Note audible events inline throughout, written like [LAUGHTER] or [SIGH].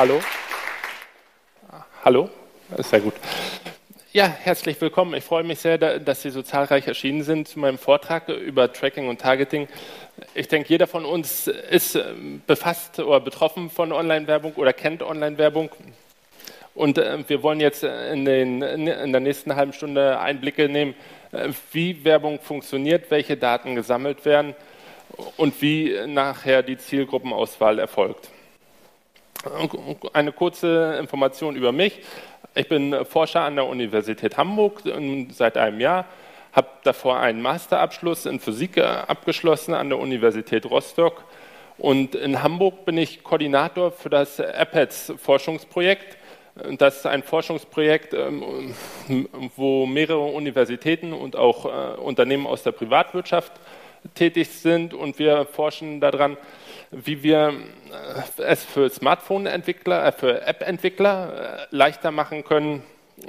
Hallo? Hallo? Sehr gut. Ja, herzlich willkommen. Ich freue mich sehr, dass Sie so zahlreich erschienen sind zu meinem Vortrag über Tracking und Targeting. Ich denke, jeder von uns ist ähm, befasst oder betroffen von Online-Werbung oder kennt Online-Werbung. Und äh, wir wollen jetzt in, den, in, der nächsten halben Stunde Einblicke nehmen, äh, wie Werbung funktioniert, welche Daten gesammelt werden und wie nachher die Zielgruppenauswahl erfolgt. Eine kurze Information über mich. Ich bin Forscher an der Universität Hamburg seit einem Jahr, habe davor einen Masterabschluss in Physik abgeschlossen an der Universität Rostock und in Hamburg bin ich Koordinator für das APETS Forschungsprojekt. Das ist ein Forschungsprojekt, ähm, wo mehrere Universitäten und auch äh, Unternehmen aus der Privatwirtschaft tätig sind und wir forschen daran, wie wir äh, es für Smartphone-Entwickler, äh, für App-Entwickler äh, leichter machen können,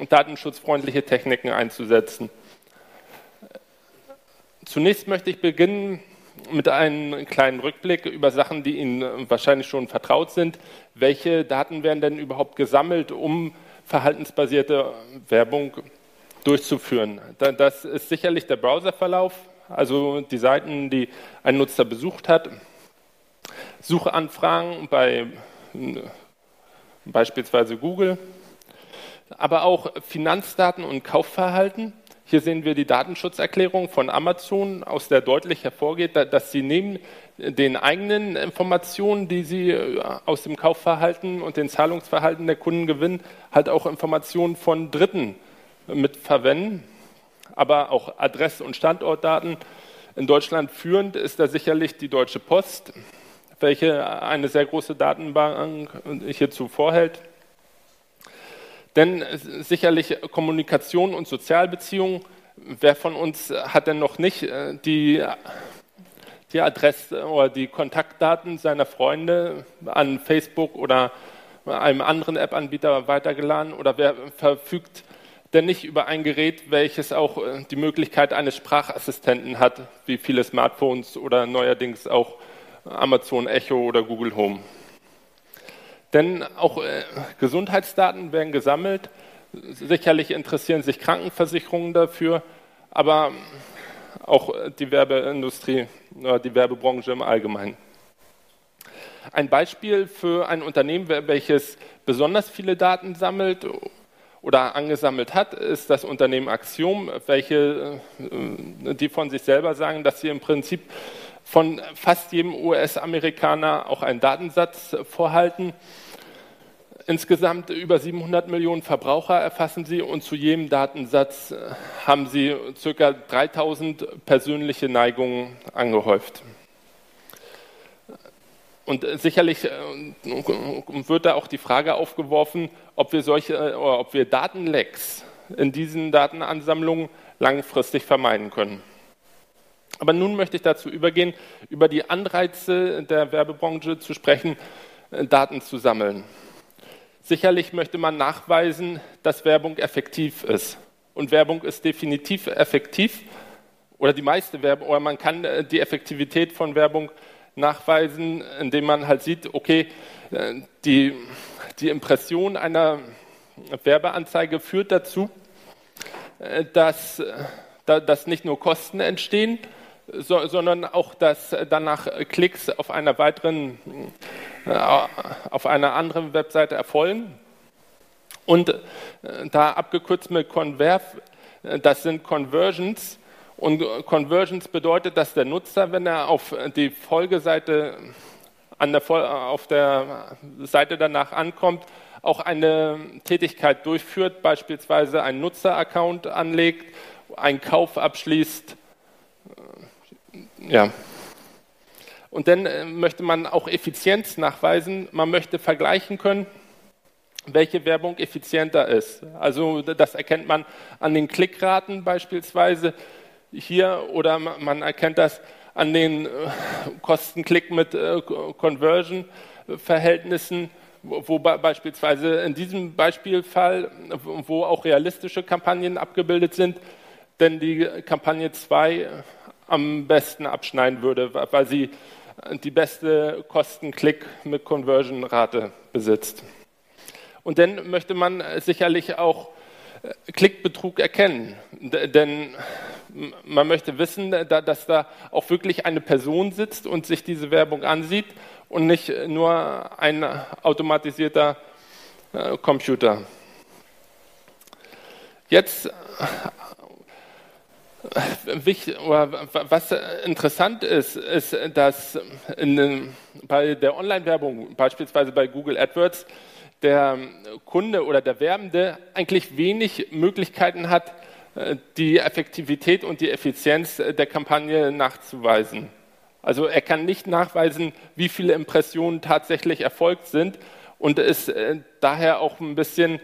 datenschutzfreundliche Techniken einzusetzen. Zunächst möchte ich beginnen mit einem kleinen Rückblick über Sachen, die Ihnen wahrscheinlich schon vertraut sind. Welche Daten werden denn überhaupt gesammelt, um verhaltensbasierte Werbung durchzuführen? Das ist sicherlich der Browserverlauf, also die Seiten, die ein Nutzer besucht hat. Suchanfragen bei beispielsweise Google, aber auch Finanzdaten und Kaufverhalten. Hier sehen wir die Datenschutzerklärung von Amazon, aus der deutlich hervorgeht, dass sie neben den eigenen Informationen, die sie äh, aus dem Kaufverhalten und den Zahlungsverhalten der Kunden gewinnen, halt auch Informationen von Dritten mitverwenden aber auch Adress- und Standortdaten. In Deutschland führend ist da sicherlich die Deutsche Post, welche eine sehr große Datenbank hierzu vorhält. Denn sicherlich Kommunikation und Sozialbeziehungen, wer von uns hat denn noch nicht äh, die, die Adresse oder die Kontaktdaten seiner Freunde an Facebook oder einem anderen App-Anbieter weitergeladen oder wer verfügt denn nicht über ein Gerät, welches auch äh, die Möglichkeit eines Sprachassistenten hat, wie viele Smartphones oder neuerdings auch Amazon Echo oder Google Home. Denn auch äh, Gesundheitsdaten werden gesammelt. Sicherlich interessieren sich Krankenversicherungen dafür, aber auch die Werbeindustrie, die Werbebranche im Allgemeinen. Ein Beispiel für ein Unternehmen, welches besonders viele Daten sammelt oder angesammelt hat, ist das Unternehmen Axiom, welche, äh, die von sich selber sagen, dass sie im Prinzip von fast jedem US-Amerikaner auch einen Datensatz vorhalten. Insgesamt über 700 Millionen Verbraucher erfassen sie und zu jedem Datensatz äh, haben sie ca. 3000 persönliche Neigungen angehäuft. Und äh, sicherlich äh, wird da auch die Frage aufgeworfen, ob wir solche, ob wir Datenlecks in diesen Datenansammlungen langfristig vermeiden können. Aber nun möchte ich dazu übergehen, über die Anreize der Werbebranche zu sprechen, Daten zu sammeln. Sicherlich möchte man nachweisen, dass Werbung effektiv ist. Und Werbung ist definitiv effektiv, oder die meiste Werbung, oder man kann die Effektivität von Werbung nachweisen, indem man halt sieht, okay, äh, die, die Impression einer Werbeanzeige führt dazu, äh, dass, äh, dass nicht nur Kosten entstehen, sondern auch, dass danach Klicks auf einer weiteren, auf einer anderen Webseite erfolgen. Und da abgekürzt mit Converf, das sind Conversions, und Conversions bedeutet, dass der Nutzer, wenn er auf die Folgeseite an der, auf der Seite danach ankommt, auch eine Tätigkeit durchführt, beispielsweise einen Nutzeraccount anlegt, einen Kauf abschließt. Ja. Und dann äh, möchte man auch Effizienz nachweisen. Man möchte vergleichen können, welche Werbung effizienter ist. Also das erkennt man an den Klickraten beispielsweise hier oder man erkennt das an den äh, Kostenklick mit äh, Conversion-Verhältnissen, wo beispielsweise in diesem Beispielfall, wo auch realistische Kampagnen abgebildet sind, denn die Kampagne 2 am besten abschneiden würde, weil sie die beste Kosten-Klick mit Conversion-Rate besitzt. Und dann möchte man sicherlich auch äh, Klickbetrug erkennen, denn man möchte wissen, dass da auch wirklich eine Person sitzt und sich diese Werbung ansieht und nicht nur ein automatisierter äh, Computer. Jetzt was interessant ist, ist, dass in, bei der Online-Werbung, beispielsweise bei Google AdWords, der Kunde oder der Werbende eigentlich wenig Möglichkeiten hat, die Effektivität und die Effizienz der Kampagne nachzuweisen. Also er kann nicht nachweisen, wie viele Impressionen tatsächlich erfolgt sind und ist äh, daher auch ein bisschen,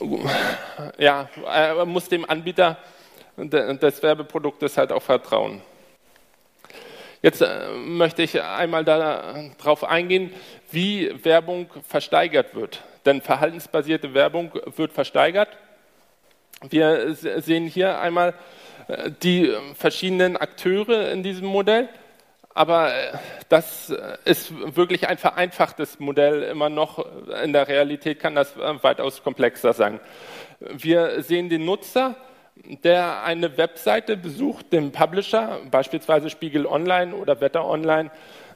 äh, ja, er muss dem Anbieter des Werbeproduktes halt auch vertrauen. Jetzt äh, möchte ich einmal darauf eingehen, wie Werbung versteigert wird. Denn verhaltensbasierte Werbung wird versteigert. Wir sehen hier einmal äh, die verschiedenen Akteure in diesem Modell. Aber äh, das ist wirklich ein vereinfachtes Modell immer noch. In der Realität kann das weitaus komplexer sein. Wir sehen den Nutzer, der eine Webseite besucht, den Publisher, beispielsweise Spiegel Online oder Wetter Online,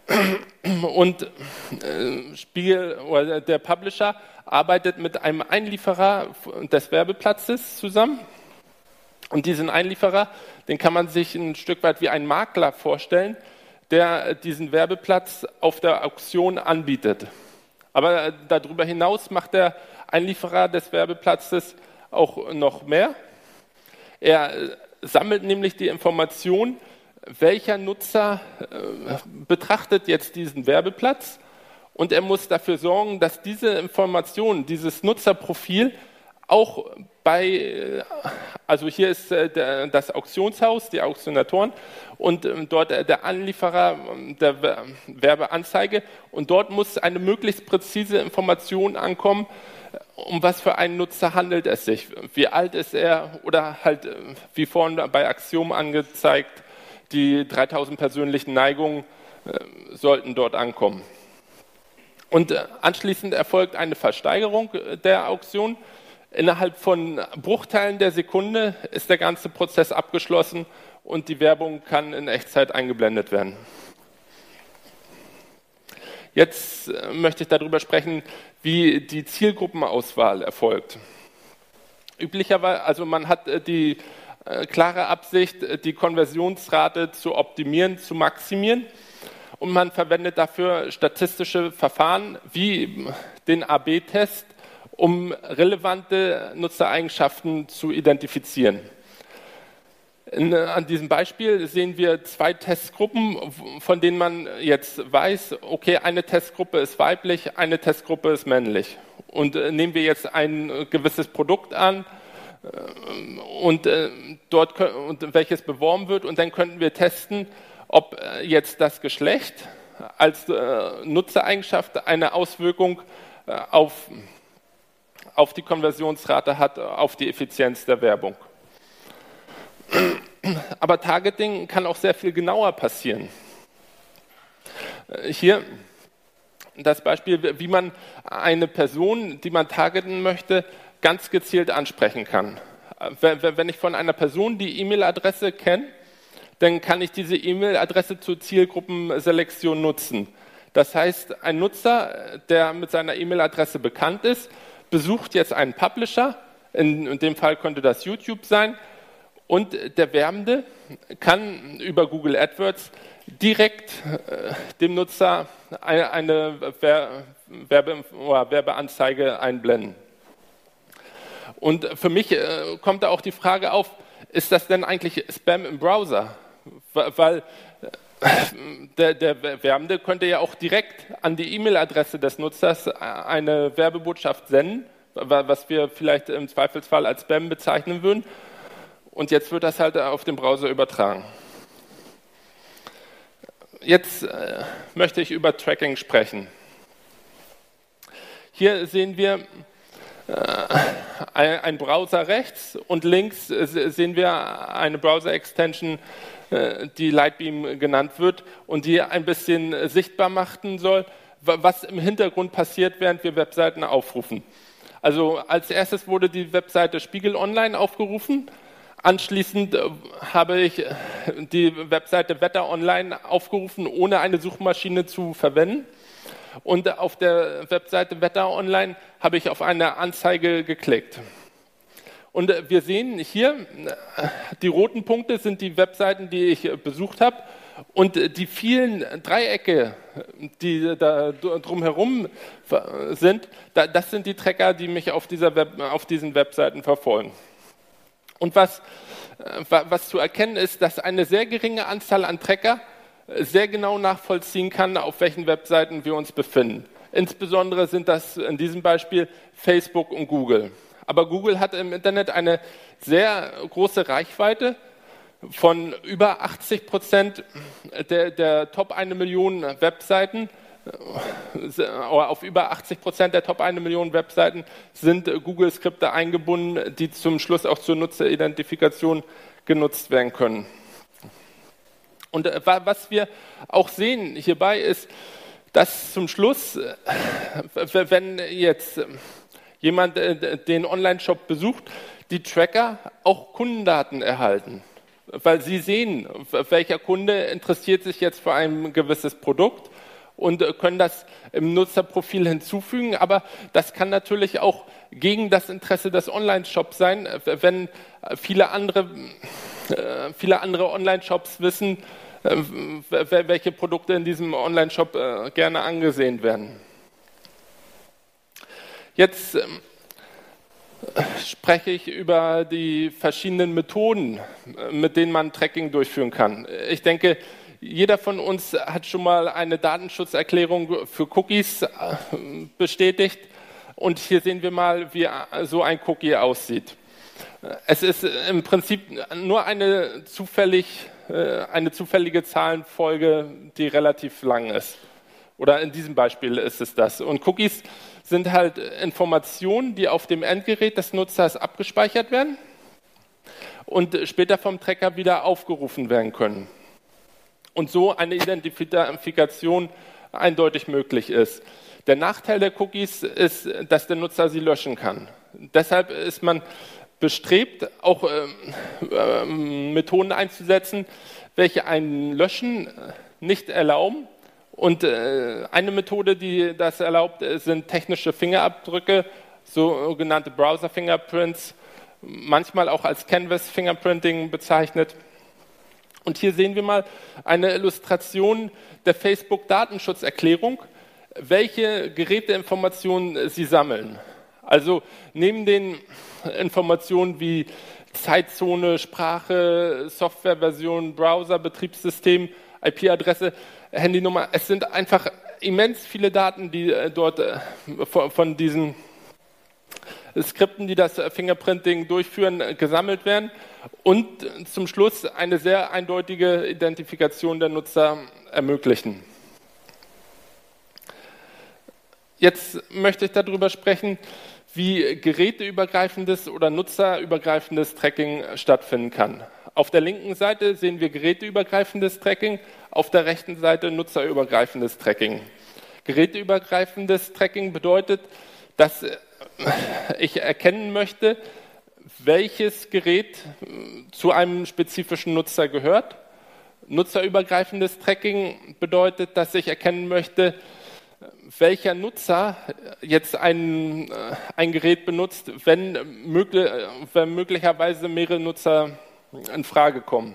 [CLEARS THROAT] und äh, Spiegel oder der Publisher arbeitet mit einem Einlieferer des Werbeplatzes zusammen. Und diesen Einlieferer, den kann man sich ein Stück weit wie ein Makler vorstellen, der diesen Werbeplatz auf der Auktion anbietet. Aber darüber hinaus macht der Einlieferer des Werbeplatzes auch noch mehr. Er sammelt nämlich die Information, welcher Nutzer äh, betrachtet jetzt diesen Werbeplatz. Und er muss dafür sorgen, dass diese Information, dieses Nutzerprofil auch bei, äh, also hier ist äh, das Auktionshaus, die Auktionatoren und ähm, dort der Anlieferer ähm, der Werbeanzeige. Und dort muss eine möglichst präzise Information ankommen, um was für einen Nutzer handelt es sich? Wie alt ist er? Oder halt, äh, wie vorhin bei Axiom angezeigt, die 3000 persönlichen Neigungen äh, sollten dort ankommen. Und äh, anschließend erfolgt eine Versteigerung der Auktion. Innerhalb von Bruchteilen der Sekunde ist der ganze Prozess abgeschlossen und die Werbung kann in Echtzeit eingeblendet werden. Jetzt möchte ich darüber sprechen, wie die Zielgruppenauswahl erfolgt. Üblicherweise, also man hat äh, die äh, klare Absicht, äh, die Konversionsrate zu optimieren, zu maximieren. Und man verwendet dafür statistische Verfahren wie den AB-Test, um relevante Nutzereigenschaften zu identifizieren. In, an diesem Beispiel sehen wir zwei Testgruppen, von denen man jetzt weiß, okay, eine Testgruppe ist weiblich, eine Testgruppe ist männlich. Und äh, nehmen wir jetzt ein äh, gewisses Produkt an äh, und äh, dort und welches beworben wird und dann könnten wir testen, ob äh, jetzt das Geschlecht als äh, Nutzereigenschaft eine Auswirkung auf, auf die Konversionsrate hat, auf die Effizienz der Werbung. Aber Targeting kann auch sehr viel genauer passieren. Äh, hier das Beispiel, wie man eine Person, die man targeten möchte, ganz gezielt ansprechen kann. Äh, wenn ich von einer Person die E-Mail-Adresse kenne, dann kann ich diese E-Mail-Adresse zur Zielgruppenselektion nutzen. Das heißt, ein Nutzer, der mit seiner E-Mail-Adresse bekannt ist, besucht jetzt einen Publisher, in dem Fall könnte das YouTube sein, und der Werbende kann über Google AdWords direkt äh, dem Nutzer eine, Werbe, Werbeanzeige einblenden. Und für mich äh, kommt da auch die Frage auf, ist das denn eigentlich Spam im Browser? Weil äh, der, der Werbende könnte ja auch direkt an die E-Mail-Adresse des Nutzers eine Werbebotschaft senden, was wir vielleicht im Zweifelsfall als Spam bezeichnen würden und jetzt wird das halt auf den Browser übertragen. Jetzt äh, möchte ich über Tracking sprechen. Hier sehen wir äh, ein Browser rechts und links sehen wir eine Browser-Extension äh, die Lightbeam genannt wird und die ein bisschen sichtbar machen soll, was im Hintergrund passiert, während wir Webseiten aufrufen. Also als erstes wurde die Webseite Spiegel Online aufgerufen. Anschließend äh, habe ich die Webseite Wetter Online aufgerufen, ohne eine Suchmaschine zu verwenden. Und auf der Webseite Wetter Online habe ich auf eine Anzeige geklickt. Und äh, wir sehen hier, äh, die roten Punkte sind die Webseiten, die ich äh, besucht habe. Und die vielen Dreiecke, die da drumherum sind, das sind die Tracker, die mich auf, dieser Web, auf diesen Webseiten verfolgen. Und was, was zu erkennen ist, dass eine sehr geringe Anzahl an Tracker sehr genau nachvollziehen kann, auf welchen Webseiten wir uns befinden. Insbesondere sind das in diesem Beispiel Facebook und Google. Aber Google hat im Internet eine sehr große Reichweite von über 80 Prozent der, der Top 1 Million Webseiten. Äh, auf über 80 Prozent der Top 1 Million Webseiten sind Google-Skripte eingebunden, die zum Schluss auch zur Nutzeridentifikation genutzt werden können. Und äh, was wir auch sehen hierbei ist, dass zum Schluss, äh, wenn jetzt jemand äh, den Online-Shop besucht, die Tracker auch Kundendaten erhalten. Weil sie sehen, welcher Kunde interessiert sich jetzt für ein gewisses Produkt und äh, können das im Nutzerprofil hinzufügen. Aber das kann natürlich auch gegen das Interesse des Online-Shops sein, wenn viele andere, äh, viele andere Online-Shops wissen, welche Produkte in diesem Online-Shop gerne angesehen werden. Jetzt ähm, spreche ich über die verschiedenen Methoden, äh, mit denen man Tracking durchführen kann. Ich denke, jeder von uns hat schon mal eine Datenschutzerklärung für Cookies äh, bestätigt. Und hier sehen wir mal, wie so ein Cookie aussieht. Es ist im Prinzip nur eine, zufällig, äh, eine zufällige Zahlenfolge, die relativ lang ist. Oder in diesem Beispiel ist es das. Und Cookies sind halt Informationen, die auf dem Endgerät des Nutzers abgespeichert werden und später vom Tracker wieder aufgerufen werden können. Und so eine Identifikation eindeutig möglich ist. Der Nachteil der Cookies ist, dass der Nutzer sie löschen kann. Deshalb ist man bestrebt, auch äh, äh, Methoden einzusetzen, welche ein Löschen nicht erlauben, und äh, eine Methode, die das erlaubt, sind technische Fingerabdrücke, sogenannte Browser Fingerprints, manchmal auch als Canvas Fingerprinting bezeichnet. Und hier sehen wir mal eine Illustration der Facebook Datenschutzerklärung, welche Geräteinformationen sie sammeln. Also neben den Informationen wie Zeitzone, Sprache, Softwareversion, Browser, Betriebssystem, IP-Adresse Handynummer. Es sind einfach immens viele Daten, die äh, dort äh, von diesen Skripten, die das Fingerprinting durchführen, äh, gesammelt werden und zum Schluss eine sehr eindeutige Identifikation der Nutzer ermöglichen. Jetzt möchte ich darüber sprechen, wie geräteübergreifendes oder nutzerübergreifendes Tracking stattfinden kann. Auf der linken Seite sehen wir geräteübergreifendes Tracking, auf der rechten Seite nutzerübergreifendes Tracking. Geräteübergreifendes Tracking bedeutet, dass äh, ich erkennen möchte, welches Gerät äh, zu einem spezifischen Nutzer gehört. Nutzerübergreifendes Tracking bedeutet, dass ich erkennen möchte, welcher Nutzer jetzt ein, äh, ein Gerät benutzt, wenn, möglich, wenn möglicherweise mehrere Nutzer in Frage kommen.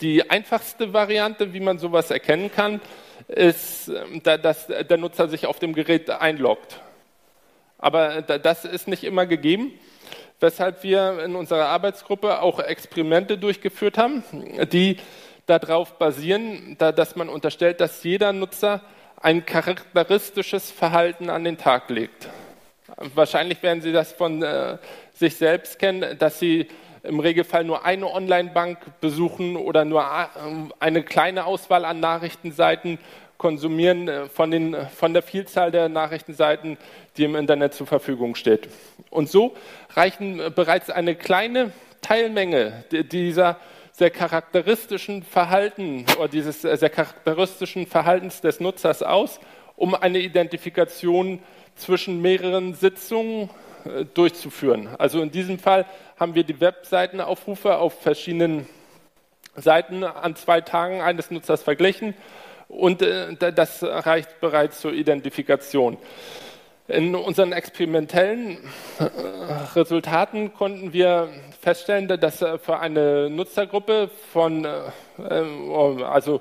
Die einfachste Variante, wie man sowas erkennen kann, ist, ähm, dass der Nutzer sich auf dem Gerät einloggt. Aber das ist nicht immer gegeben, weshalb wir in unserer Arbeitsgruppe auch Experimente durchgeführt haben, die darauf basieren, dass man unterstellt, dass jeder Nutzer ein charakteristisches Verhalten an den Tag legt. Wahrscheinlich werden Sie das von äh, sich selbst kennen, dass Sie im Regelfall nur eine Online-Bank besuchen oder nur eine kleine Auswahl an Nachrichtenseiten konsumieren äh, von, den, von der Vielzahl der Nachrichtenseiten, die im Internet zur Verfügung steht. Und so reichen äh, bereits eine kleine Teilmenge dieser sehr charakteristischen Verhalten oder dieses sehr charakteristischen Verhaltens des Nutzers aus, um eine Identifikation zwischen mehreren Sitzungen äh, durchzuführen. Also in diesem Fall haben wir die Webseitenaufrufe auf verschiedenen Seiten an zwei Tagen eines Nutzers verglichen und äh, das reicht bereits zur Identifikation. In unseren experimentellen äh, Resultaten konnten wir feststellen, dass für eine Nutzergruppe von, also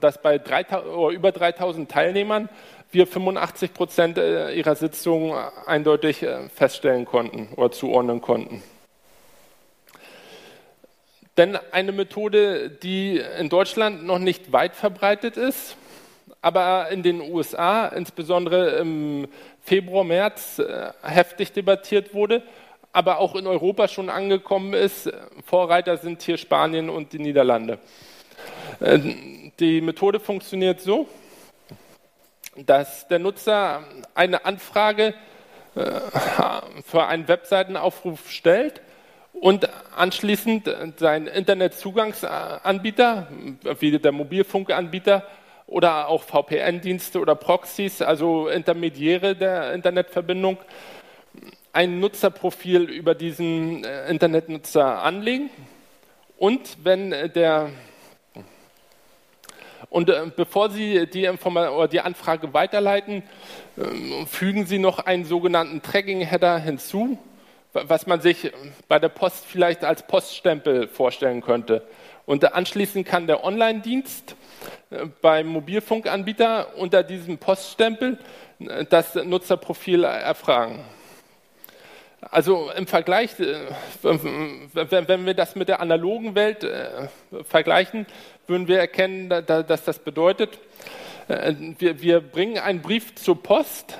dass bei 3000, über 3000 Teilnehmern wir 85 Prozent ihrer Sitzungen eindeutig feststellen konnten oder zuordnen konnten. Denn eine Methode, die in Deutschland noch nicht weit verbreitet ist, aber in den USA, insbesondere im Februar, März, äh, heftig debattiert wurde, aber auch in Europa schon angekommen ist. Vorreiter sind hier Spanien und die Niederlande. Äh, die Methode funktioniert so, dass der Nutzer eine Anfrage äh, für einen Webseitenaufruf stellt und anschließend seinen Internetzugangsanbieter, wie der Mobilfunkanbieter oder auch VPN-Dienste oder Proxys, also Intermediäre der Internetverbindung, ein Nutzerprofil über diesen äh, Internetnutzer anlegen. Und wenn der und äh, bevor Sie die, die Anfrage weiterleiten, äh, fügen Sie noch einen sogenannten Tracking-Header hinzu, was man sich bei der Post vielleicht als Poststempel vorstellen könnte. Und anschließend kann der Online-Dienst äh, beim Mobilfunkanbieter unter diesem Poststempel äh, das Nutzerprofil erfragen. Also im Vergleich, äh, wenn wir das mit der analogen Welt vergleichen, würden wir erkennen, dass das bedeutet, wir bringen einen Brief zur Post,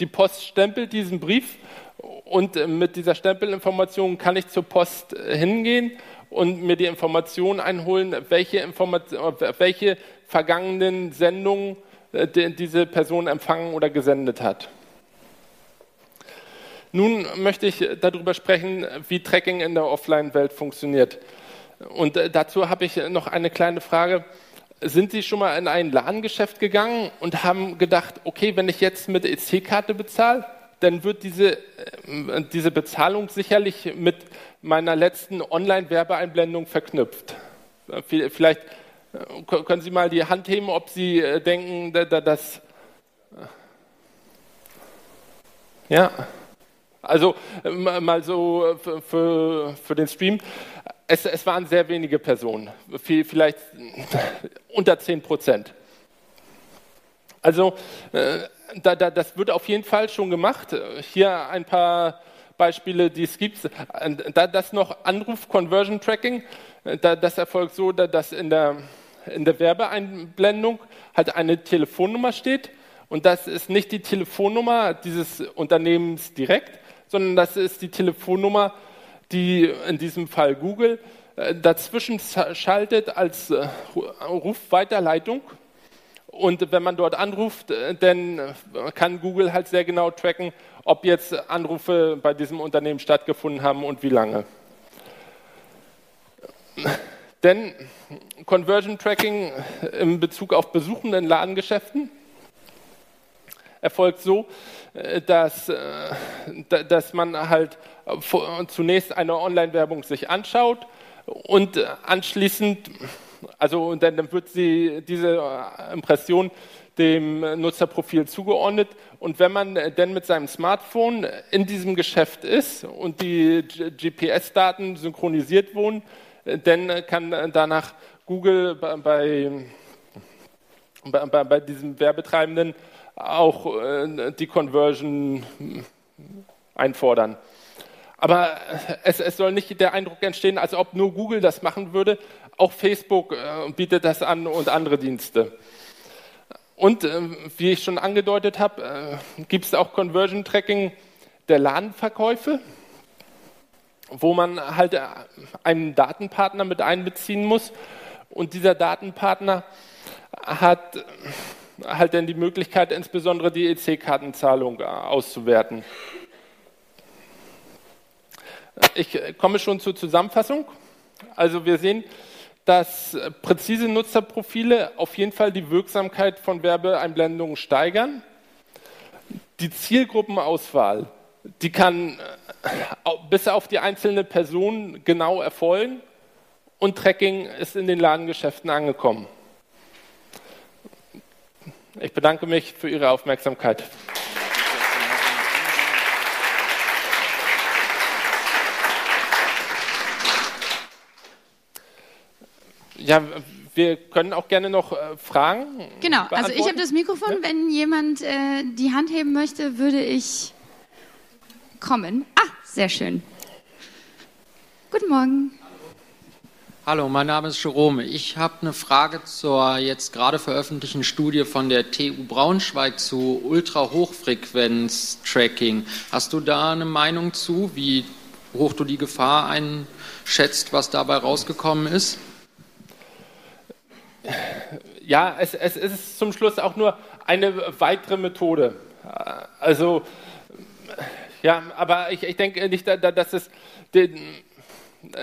die Post stempelt diesen Brief und äh, mit dieser Stempelinformation kann ich zur Post äh, hingehen und mir die Information einholen, welche, Information, welche vergangenen Sendungen äh, diese Person empfangen oder gesendet hat. Nun möchte ich darüber sprechen, wie Tracking in der Offline-Welt funktioniert. Und dazu habe ich noch eine kleine Frage. Sind Sie schon mal in ein Ladengeschäft gegangen und haben gedacht, okay, wenn ich jetzt mit EC-Karte bezahle, dann wird diese, äh, diese Bezahlung sicherlich mit meiner letzten Online-Werbeeinblendung verknüpft. Vielleicht äh, können Sie mal die Hand heben, ob Sie äh, denken, dass. Ja, also mal so für, für den Stream. Es, es waren sehr wenige Personen, vielleicht unter 10 Prozent. Also da, da, das wird auf jeden Fall schon gemacht. Hier ein paar Beispiele, die es gibt. Da, das noch Anruf-Conversion-Tracking, da, das erfolgt so, dass in der, in der Werbeeinblendung halt eine Telefonnummer steht. Und das ist nicht die Telefonnummer dieses Unternehmens direkt, sondern das ist die Telefonnummer, die in diesem Fall Google äh, dazwischen schaltet als äh, Rufweiterleitung und wenn man dort anruft, äh, dann äh, kann Google halt sehr genau tracken, ob jetzt Anrufe bei diesem Unternehmen stattgefunden haben und wie lange. Denn Conversion Tracking in Bezug auf Besuchen in Ladengeschäften erfolgt so, äh, dass, dass man halt zunächst eine Online-Werbung sich anschaut und anschließend also und dann, dann wird sie, diese äh, Impression dem Nutzerprofil zugeordnet. Und wenn man dann mit seinem Smartphone in diesem Geschäft ist und die GPS-Daten synchronisiert wurden, dann kann danach Google bei, bei, bei diesem Werbetreibenden auch äh, die Conversion einfordern. Aber es, es, soll nicht der Eindruck entstehen, als ob nur Google das machen würde. Auch Facebook äh, bietet das an und andere Dienste. Und äh, wie ich schon angedeutet habe, äh, gibt es auch Conversion Tracking der Ladenverkäufe, wo man halt äh, einen Datenpartner mit einbeziehen muss. Und dieser Datenpartner hat äh, halt dann die Möglichkeit, insbesondere die EC-Kartenzahlung äh, auszuwerten. Ich komme schon zur Zusammenfassung. Also wir sehen, dass präzise Nutzerprofile auf jeden Fall die Wirksamkeit von Werbeeinblendungen steigern. Die Zielgruppenauswahl, die kann äh, bis auf die einzelne Person genau erfolgen und Tracking ist in den Ladengeschäften angekommen. Ich bedanke mich für Ihre Aufmerksamkeit. Ja, wir können auch gerne noch äh, Fragen. Genau, also ich habe das Mikrofon. Ja? Wenn jemand äh, die Hand heben möchte, würde ich kommen. Ah, sehr schön. Guten Morgen. Hallo, mein Name ist Jerome. Ich habe eine Frage zur jetzt gerade veröffentlichten Studie von der TU Braunschweig zu Ultrahochfrequenz-Tracking. Hast du da eine Meinung zu, wie hoch du die Gefahr einschätzt, was dabei rausgekommen ist? Ja, es, es ist zum Schluss auch nur eine weitere Methode. Also, ja, aber ich, ich denke nicht, dass es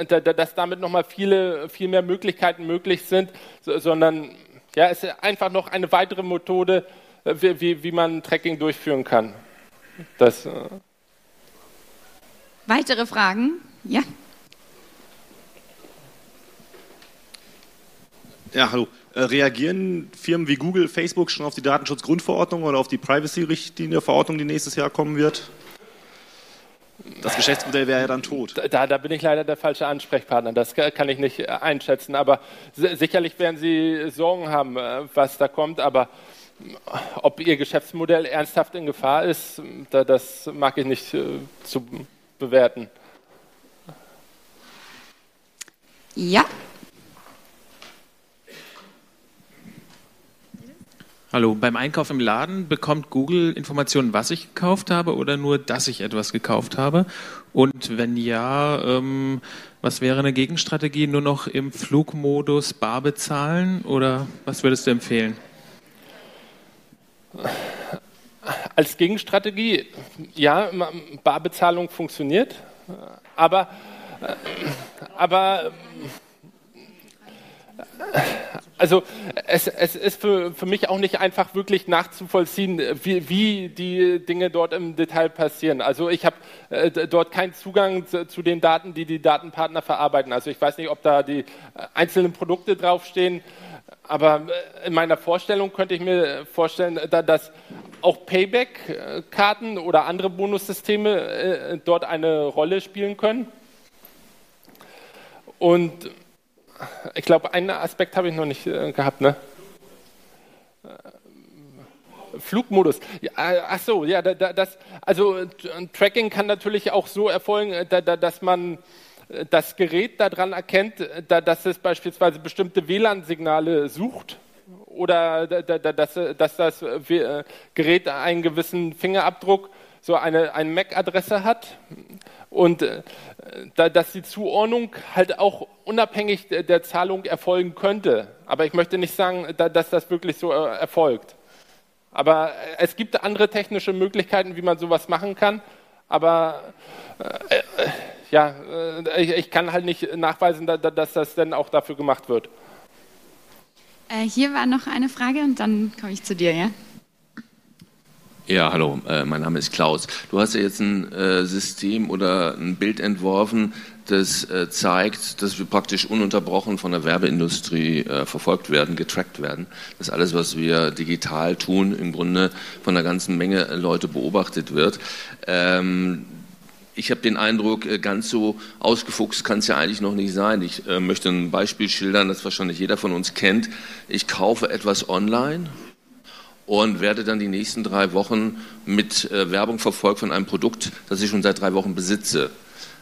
dass damit nochmal viele, viel mehr Möglichkeiten möglich sind, sondern ja, es ist einfach noch eine weitere Methode, wie, wie, wie man Tracking durchführen kann. Das, äh Weitere Fragen? Ja. Ja, hallo. Äh, reagieren Firmen wie Google, Facebook schon auf die Datenschutzgrundverordnung oder auf die Privacy-Richtlinie-Verordnung, die nächstes Jahr kommen wird? Das Geschäftsmodell wäre ja dann tot. Da, da, bin ich leider der falsche Ansprechpartner. Das kann ich nicht äh, einschätzen. Aber sicherlich werden Sie Sorgen haben, äh, was da kommt. Aber ob Ihr Geschäftsmodell ernsthaft in Gefahr ist, das mag ich nicht zu bewerten. Ja, Hallo, beim Einkauf im Laden bekommt Google Informationen, was ich gekauft habe oder nur, dass ich etwas gekauft habe? Und wenn ja, ähm, was wäre eine Gegenstrategie? Nur noch im Flugmodus bar bezahlen oder was würdest du empfehlen? Als Gegenstrategie, ja, Barbezahlung funktioniert, aber, aber also es, es ist für, für, mich auch nicht einfach wirklich nachzuvollziehen, wie, wie, die Dinge dort im Detail passieren. Also ich habe äh, dort keinen Zugang zu, zu, den Daten, die die Datenpartner verarbeiten. Also ich weiß nicht, ob da die äh, einzelnen Produkte draufstehen, aber äh, in meiner Vorstellung könnte ich mir vorstellen, da, dass auch Payback-Karten oder andere Bonussysteme äh, dort eine Rolle spielen können. Und ich glaube, einen Aspekt habe ich noch nicht äh, gehabt, ne? Äh, Flugmodus. Ja, äh, ach so, ja, da, das, also Tracking kann natürlich auch so erfolgen, da, da, dass man das Gerät daran erkennt, da, dass es beispielsweise bestimmte WLAN-Signale sucht oder dass, dass das Gerät einen gewissen Fingerabdruck, so eine, eine MAC-Adresse hat und äh, da, dass die Zuordnung halt auch unabhängig der, der, Zahlung erfolgen könnte. Aber ich möchte nicht sagen, da, dass das wirklich so äh, erfolgt. Aber äh, es gibt andere technische Möglichkeiten, wie man sowas machen kann. Aber äh, äh ja, ich, ich, kann halt nicht nachweisen, da, dass das denn auch dafür gemacht wird. hier war noch eine Frage und dann komme ich zu dir, ja? Ja, hallo, äh, mein Name ist Klaus. Du hast ja jetzt ein äh, System oder ein Bild entworfen, das äh, zeigt, dass wir praktisch ununterbrochen von der Werbeindustrie verfolgt werden, getrackt werden. Dass alles, was wir digital tun, im Grunde von einer ganzen Menge Leute beobachtet wird. Ähm, ich habe den Eindruck, ganz so ausgefuchst kann es ja eigentlich noch nicht sein. Ich möchte ein Beispiel schildern, das wahrscheinlich jeder von uns kennt. Ich kaufe etwas online und werde dann die nächsten drei Wochen mit äh, Werbung verfolgt von einem Produkt, das ich schon seit drei Wochen besitze.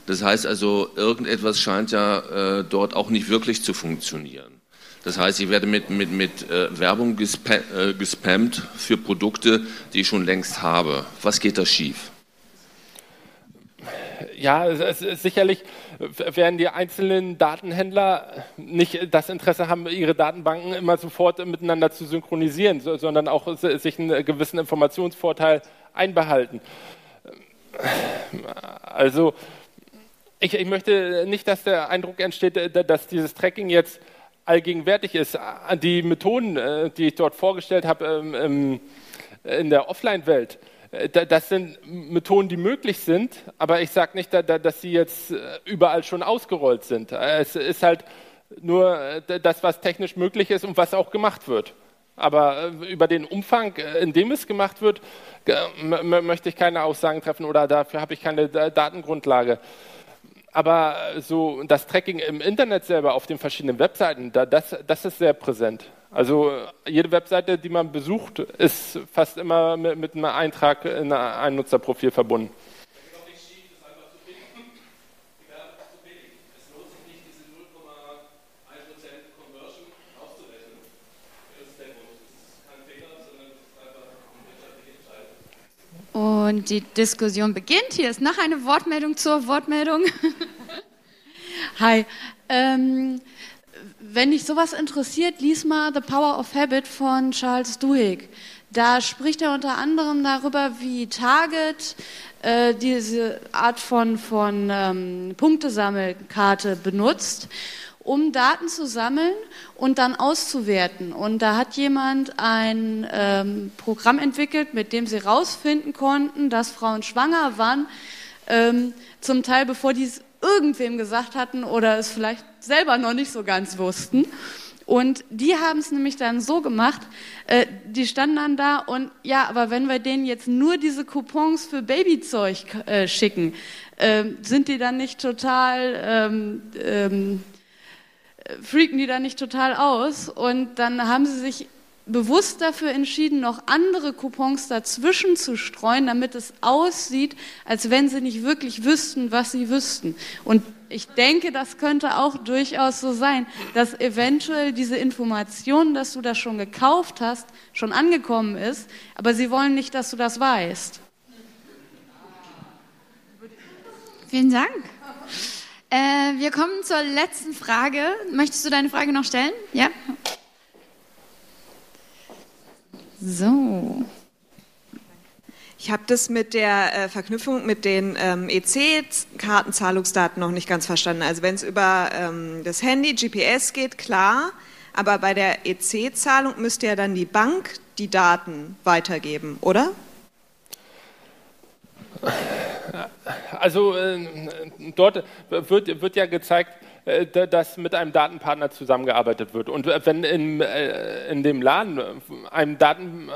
Das heißt also, irgendetwas scheint ja äh, dort auch nicht wirklich zu funktionieren. Das heißt, ich werde mit, mit, mit äh, Werbung gespa äh, gespammt für Produkte, die ich schon längst habe. Was geht da schief? ja, es ist sicherlich werden die einzelnen Datenhändler nicht das Interesse haben, ihre Datenbanken immer sofort miteinander zu synchronisieren, sondern auch sich einen gewissen Informationsvorteil einbehalten. Also ich, ich möchte nicht, dass der Eindruck entsteht, dass dieses Tracking jetzt allgegenwärtig ist. Die Methoden, die ich dort vorgestellt habe ähm, in der Offline-Welt, das sind Methoden, die möglich sind, aber ich sage nicht, dass sie jetzt überall schon ausgerollt sind. Es ist halt nur das, was technisch möglich ist und was auch gemacht wird. Aber äh, über den Umfang, äh, in dem es gemacht wird, möchte ich keine Aussagen treffen oder dafür habe ich keine Datengrundlage. Aber so das Tracking im Internet selber auf den verschiedenen Webseiten, das, das ist sehr präsent. Also jede Webseite, die man besucht, ist fast immer mit, mit einem Eintrag in ein Nutzerprofil verbunden. Und die Diskussion beginnt. Hier ist noch eine Wortmeldung zur Wortmeldung. [LAUGHS] Hi. Ähm, wenn dich sowas interessiert, lies mal The Power of Habit von Charles Duhigg. Da spricht er unter anderem darüber, wie Target äh, diese Art von, von ähm, Punktesammelkarte benutzt um Daten zu sammeln und dann auszuwerten. Und da hat jemand ein ähm, Programm entwickelt, mit dem sie herausfinden konnten, dass Frauen schwanger waren, ähm, zum Teil bevor die irgendwem gesagt hatten oder es vielleicht selber noch nicht so ganz wussten. Und die haben es nämlich dann so gemacht, äh, die standen dann da und ja, aber wenn wir denen jetzt nur diese Coupons für Babyzeug äh, schicken, äh, sind die dann nicht total ähm, ähm, freaken die da nicht total aus. Und dann haben sie sich bewusst dafür entschieden, noch andere Coupons dazwischen zu streuen, damit es aussieht, als wenn sie nicht wirklich wüssten, was sie wüssten. Und ich denke, das könnte auch durchaus so sein, dass eventuell diese Information, dass du das schon gekauft hast, schon angekommen ist, aber sie wollen nicht, dass du das weißt. Vielen Dank. Äh, wir kommen zur letzten Frage. Möchtest du deine Frage noch stellen? Ja? So. Ich habe das mit der äh, Verknüpfung mit den ähm, EC-Kartenzahlungsdaten noch nicht ganz verstanden. Also wenn es über ähm, das Handy, GPS geht, klar, aber bei der EC-Zahlung müsste ja dann die Bank die Daten weitergeben, oder? Also äh, dort wird, wird ja gezeigt, dass mit einem Datenpartner zusammengearbeitet wird. Und wenn in, äh, in dem Laden ein Daten,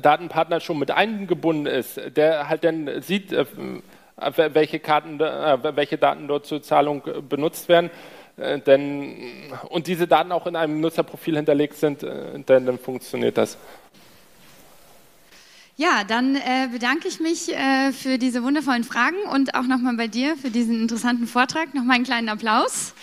Datenpartner schon mit eingebunden ist, der halt dann sieht, welche, Karten, welche Daten dort zur Zahlung benutzt werden, denn, und diese Daten auch in einem Nutzerprofil hinterlegt sind, dann, dann funktioniert das. Ja, dann äh, bedanke ich mich äh, für diese wundervollen Fragen und auch nochmal bei dir für diesen interessanten Vortrag. Nochmal einen kleinen Applaus.